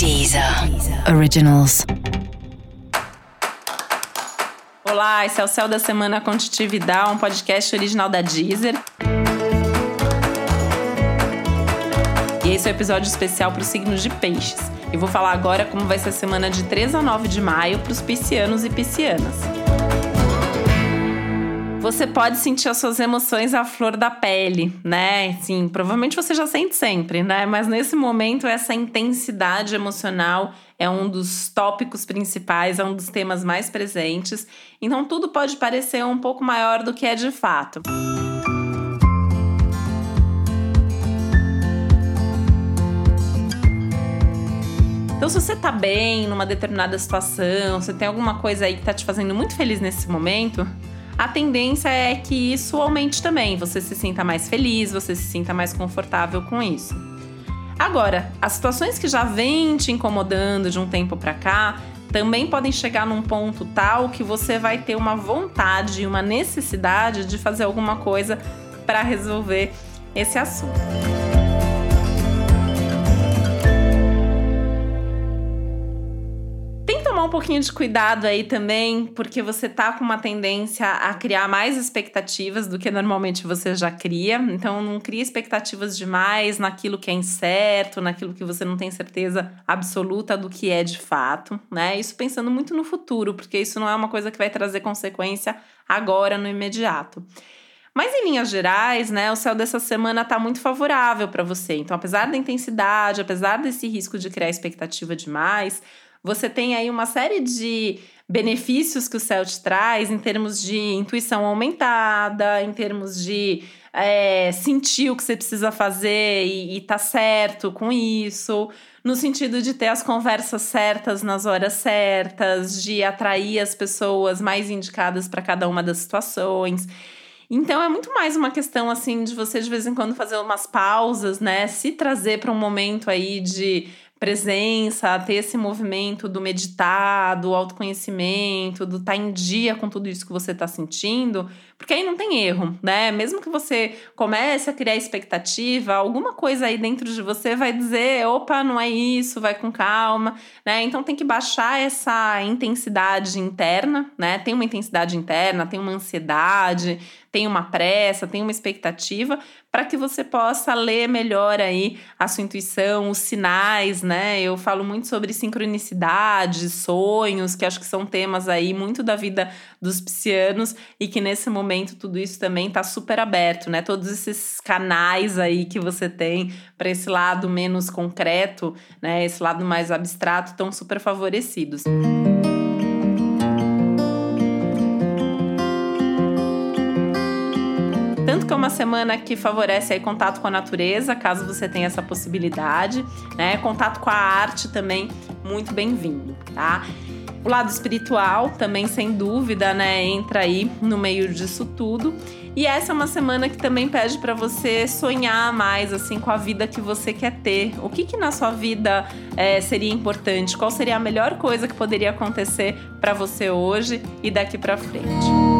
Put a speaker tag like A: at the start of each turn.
A: Deezer Originals.
B: Olá, esse é o Céu da Semana Contitividade, um podcast original da Deezer. E esse é o um episódio especial para os signos de peixes. Eu vou falar agora como vai ser a semana de 3 a 9 de maio para os piscianos e piscianas. Você pode sentir as suas emoções à flor da pele, né? Sim, provavelmente você já sente sempre, né? Mas nesse momento, essa intensidade emocional é um dos tópicos principais, é um dos temas mais presentes. Então, tudo pode parecer um pouco maior do que é de fato. Então, se você tá bem numa determinada situação, se tem alguma coisa aí que tá te fazendo muito feliz nesse momento, a tendência é que isso aumente também. Você se sinta mais feliz, você se sinta mais confortável com isso. Agora, as situações que já vêm te incomodando de um tempo para cá também podem chegar num ponto tal que você vai ter uma vontade e uma necessidade de fazer alguma coisa para resolver esse assunto. Tomar um pouquinho de cuidado aí também, porque você tá com uma tendência a criar mais expectativas do que normalmente você já cria. Então, não cria expectativas demais naquilo que é incerto, naquilo que você não tem certeza absoluta do que é de fato, né? Isso pensando muito no futuro, porque isso não é uma coisa que vai trazer consequência agora, no imediato. Mas em linhas gerais, né, o céu dessa semana está muito favorável para você. Então, apesar da intensidade, apesar desse risco de criar expectativa demais, você tem aí uma série de benefícios que o céu te traz em termos de intuição aumentada, em termos de é, sentir o que você precisa fazer e, e tá certo com isso, no sentido de ter as conversas certas nas horas certas, de atrair as pessoas mais indicadas para cada uma das situações. Então é muito mais uma questão assim de você de vez em quando fazer umas pausas, né? Se trazer para um momento aí de presença, ter esse movimento do meditar, do autoconhecimento, do estar tá em dia com tudo isso que você está sentindo, porque aí não tem erro, né? Mesmo que você comece a criar expectativa, alguma coisa aí dentro de você vai dizer, opa, não é isso, vai com calma, né? Então tem que baixar essa intensidade interna, né? Tem uma intensidade interna, tem uma ansiedade, tem uma pressa, tem uma expectativa, para que você possa ler melhor aí a sua intuição, os sinais, né? Eu falo muito sobre sincronicidade, sonhos, que acho que são temas aí muito da vida dos piscianos e que nesse momento tudo isso também está super aberto, né? Todos esses canais aí que você tem para esse lado menos concreto, né? Esse lado mais abstrato estão super favorecidos. Música que é uma semana que favorece aí contato com a natureza, caso você tenha essa possibilidade, né? Contato com a arte também muito bem-vindo, tá? O lado espiritual também, sem dúvida, né, entra aí no meio disso tudo. E essa é uma semana que também pede para você sonhar mais assim com a vida que você quer ter. O que, que na sua vida é, seria importante? Qual seria a melhor coisa que poderia acontecer para você hoje e daqui para frente?